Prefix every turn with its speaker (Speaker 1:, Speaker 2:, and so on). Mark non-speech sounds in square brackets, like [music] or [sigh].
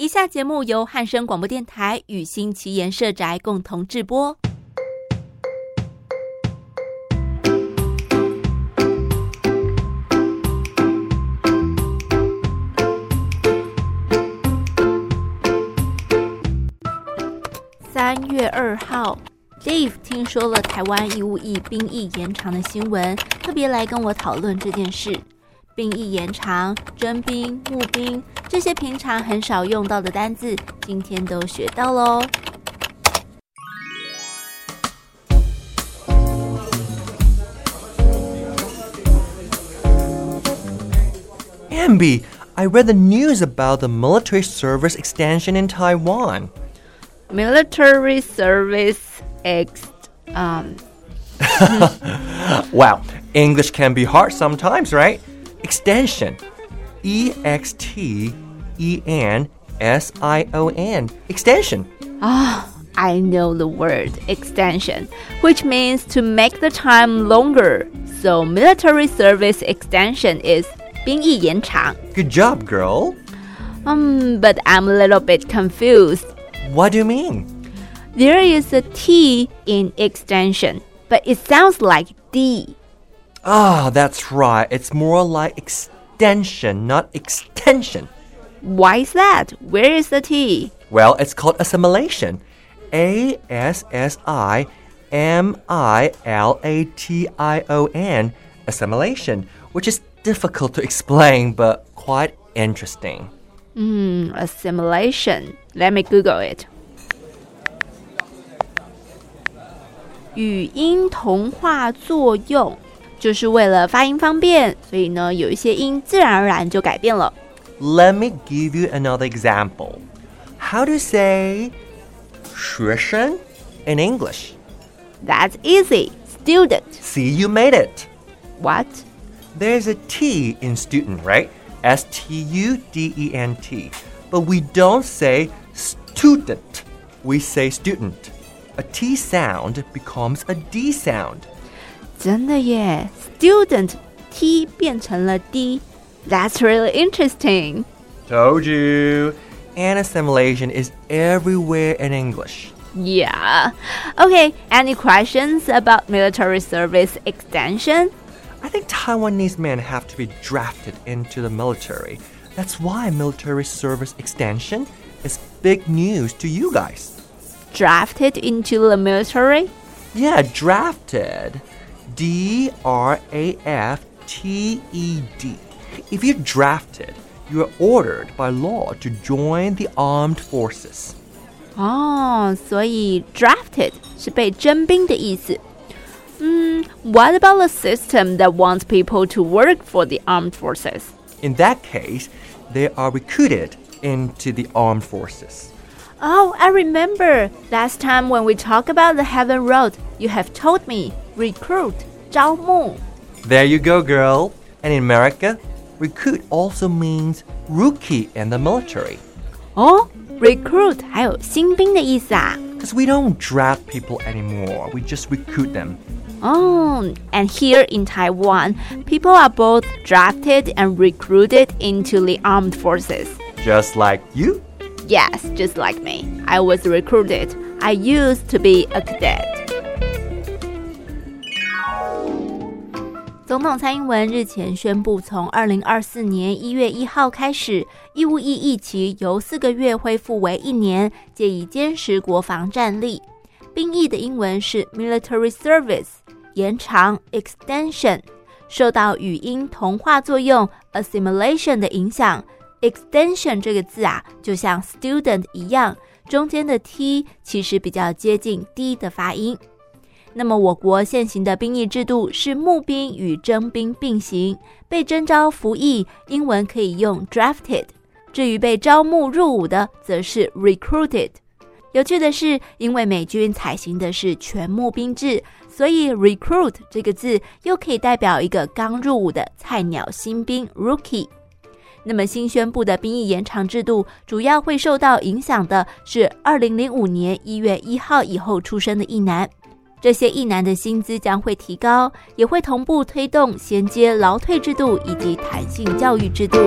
Speaker 1: 以下节目由汉声广播电台与新奇言社宅共同制播。三月二号，Dave 听说了台湾义务役兵役延长的新闻，特别来跟我讨论这件事。兵役延长、征兵、募兵这些平常很少用到的单字，今天都学到喽。
Speaker 2: Aenbie, I read the news about the military service extension in Taiwan.
Speaker 1: Military service ex um. [laughs]
Speaker 2: wow, English can be hard sometimes, right? Extension. E X T E N S I O N. Extension.
Speaker 1: Ah, I know the word extension, which means to make the time longer. So military service extension is 兵役延长.
Speaker 2: Good job, girl.
Speaker 1: Um, but I'm a little bit confused.
Speaker 2: What do you mean?
Speaker 1: There is a T in extension, but it sounds like D.
Speaker 2: Ah, that's right. It's more like extension, not extension.
Speaker 1: Why is that? Where is the T?
Speaker 2: Well, it's called assimilation. A S S I M I L A T I O N. Assimilation, which is difficult to explain but quite interesting.
Speaker 1: Hmm, assimilation. Let me Google it. 语音同化作用 就是为了发音方便，所以呢，有一些音自然而然就改变了。
Speaker 2: Let me give you another example. How to say 学生 in English?
Speaker 1: That's easy. Student.
Speaker 2: See, you made it.
Speaker 1: What?
Speaker 2: There's a T in student, right? S T U D E N T. But we don't say student. We say student. A T sound becomes a D sound.
Speaker 1: 真的耶，student T 变成了 D。That's really interesting.
Speaker 2: Told you. And assimilation is everywhere in English.
Speaker 1: Yeah. Okay, any questions about military service extension?
Speaker 2: I think Taiwanese men have to be drafted into the military. That's why military service extension is big news to you guys.
Speaker 1: Drafted into the military?
Speaker 2: Yeah, drafted. D R A F T E D. If you're drafted, you are ordered by law to join the armed forces.
Speaker 1: 哦，所以 drafted 是被征兵的意思。嗯，What about the system that wants people to work for the armed forces?
Speaker 2: In that case, they are recruited into the armed forces.
Speaker 1: Oh, I remember last time when we talked about the Heaven Road, you have told me recruit 招募.
Speaker 2: There you go, girl. And in America, recruit also means rookie in the military.
Speaker 1: 哦，recruit 还有新兵的意思啊。
Speaker 2: Because we don't draft people anymore, we just recruit them.
Speaker 1: Oh, and here in Taiwan, people are both drafted and recruited into the armed forces.
Speaker 2: Just like you.
Speaker 1: Yes, just like me. I was recruited. I used to be a cadet. 总统蔡英文日前宣布，从二零二四年一月一号开始，义务役役期由四个月恢复为一年，借以坚实国防战力。兵役的英文是 military service，延长 extension。受到语音同化作用 assimilation 的影响，extension 这个字啊，就像 student 一样，中间的 t 其实比较接近 d 的发音。那么，我国现行的兵役制度是募兵与征兵并行，被征召服役，英文可以用 drafted；至于被招募入伍的，则是 recruited。有趣的是，因为美军采行的是全募兵制，所以 recruit 这个字又可以代表一个刚入伍的菜鸟新兵 rookie。那么新宣布的兵役延长制度，主要会受到影响的是二零零五年一月一号以后出生的役男。这些一男的薪资将会提高，也会同步推动衔接劳退制度以及弹性教育制度。